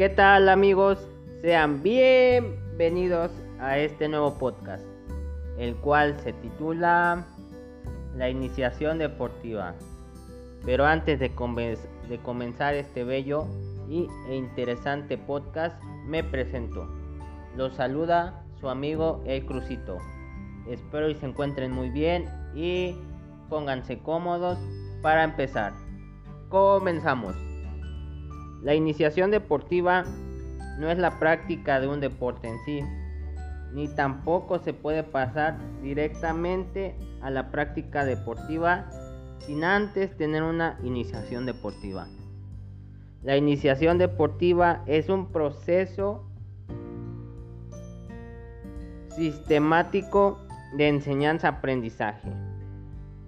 ¿Qué tal amigos? Sean bienvenidos a este nuevo podcast, el cual se titula La iniciación deportiva. Pero antes de, comenzar este bello y, e interesante podcast, me presento. Los saluda su amigo El Crucito. Espero y se encuentren muy bien y pónganse cómodos para empezar. Comenzamos. La iniciación deportiva no es la práctica de un deporte en sí, ni tampoco se puede pasar directamente a la práctica deportiva sin antes tener una iniciación deportiva. La iniciación deportiva es un proceso sistemático de enseñanza-aprendizaje,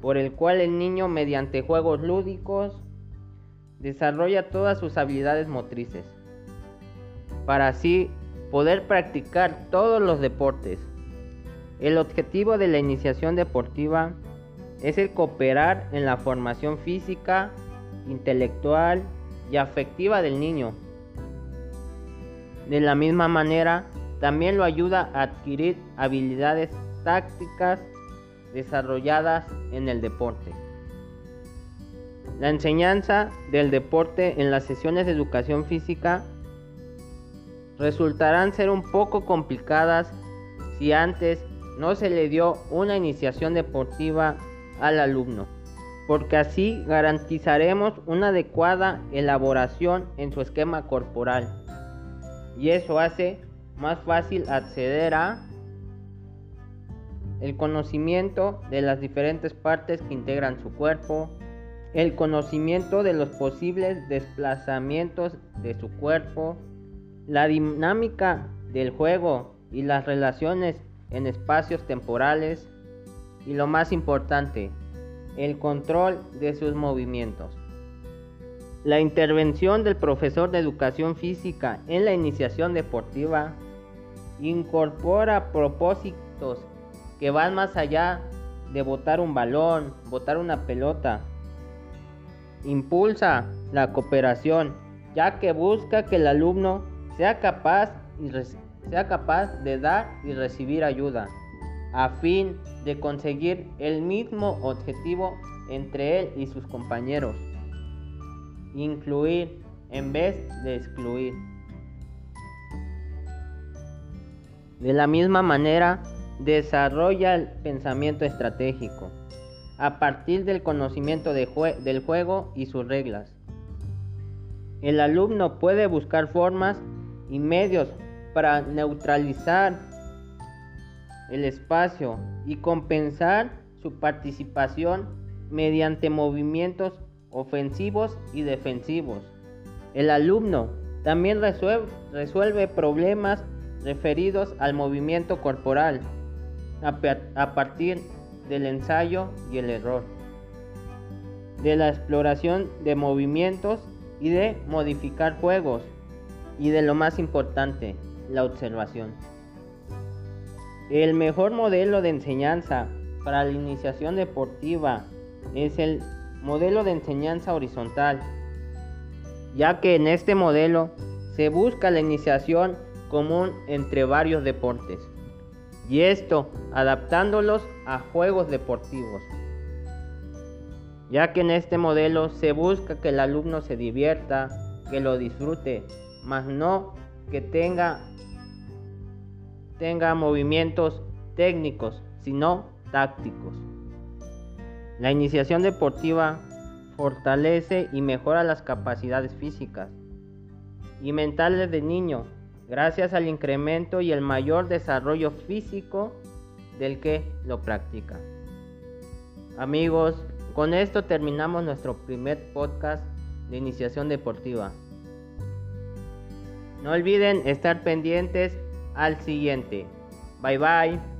por el cual el niño mediante juegos lúdicos desarrolla todas sus habilidades motrices, para así poder practicar todos los deportes. El objetivo de la iniciación deportiva es el cooperar en la formación física, intelectual y afectiva del niño. De la misma manera, también lo ayuda a adquirir habilidades tácticas desarrolladas en el deporte. La enseñanza del deporte en las sesiones de educación física resultarán ser un poco complicadas si antes no se le dio una iniciación deportiva al alumno, porque así garantizaremos una adecuada elaboración en su esquema corporal y eso hace más fácil acceder a el conocimiento de las diferentes partes que integran su cuerpo, el conocimiento de los posibles desplazamientos de su cuerpo, la dinámica del juego y las relaciones en espacios temporales y lo más importante, el control de sus movimientos. La intervención del profesor de educación física en la iniciación deportiva incorpora propósitos que van más allá de botar un balón, botar una pelota, impulsa la cooperación, ya que busca que el alumno sea capaz, sea capaz de dar y recibir ayuda, a fin de conseguir el mismo objetivo entre él y sus compañeros. Incluir en vez de excluir. De la misma manera, desarrolla el pensamiento estratégico a partir del conocimiento del juego y sus reglas. El alumno puede buscar formas y medios para neutralizar el espacio y compensar su participación mediante movimientos ofensivos y defensivos. El alumno también resuelve, problemas referidos al movimiento corporal a, partir del ensayo y el error, de la exploración de movimientos y de modificar juegos, y de lo más importante, la observación. El mejor modelo de enseñanza para la iniciación deportiva es el modelo de enseñanza horizontal, ya que en este modelo se busca la iniciación común entre varios deportes y esto adaptándolos a juegos deportivos, ya que en este modelo se busca que el alumno se divierta, que lo disfrute, más no que tenga, tenga movimientos técnicos, sino tácticos. La iniciación deportiva fortalece y mejora las capacidades físicas y mentales del niño gracias al incremento y el mayor desarrollo físico del que lo practica. Amigos, con esto terminamos nuestro primer podcast de iniciación deportiva. No olviden estar pendientes al siguiente. Bye bye.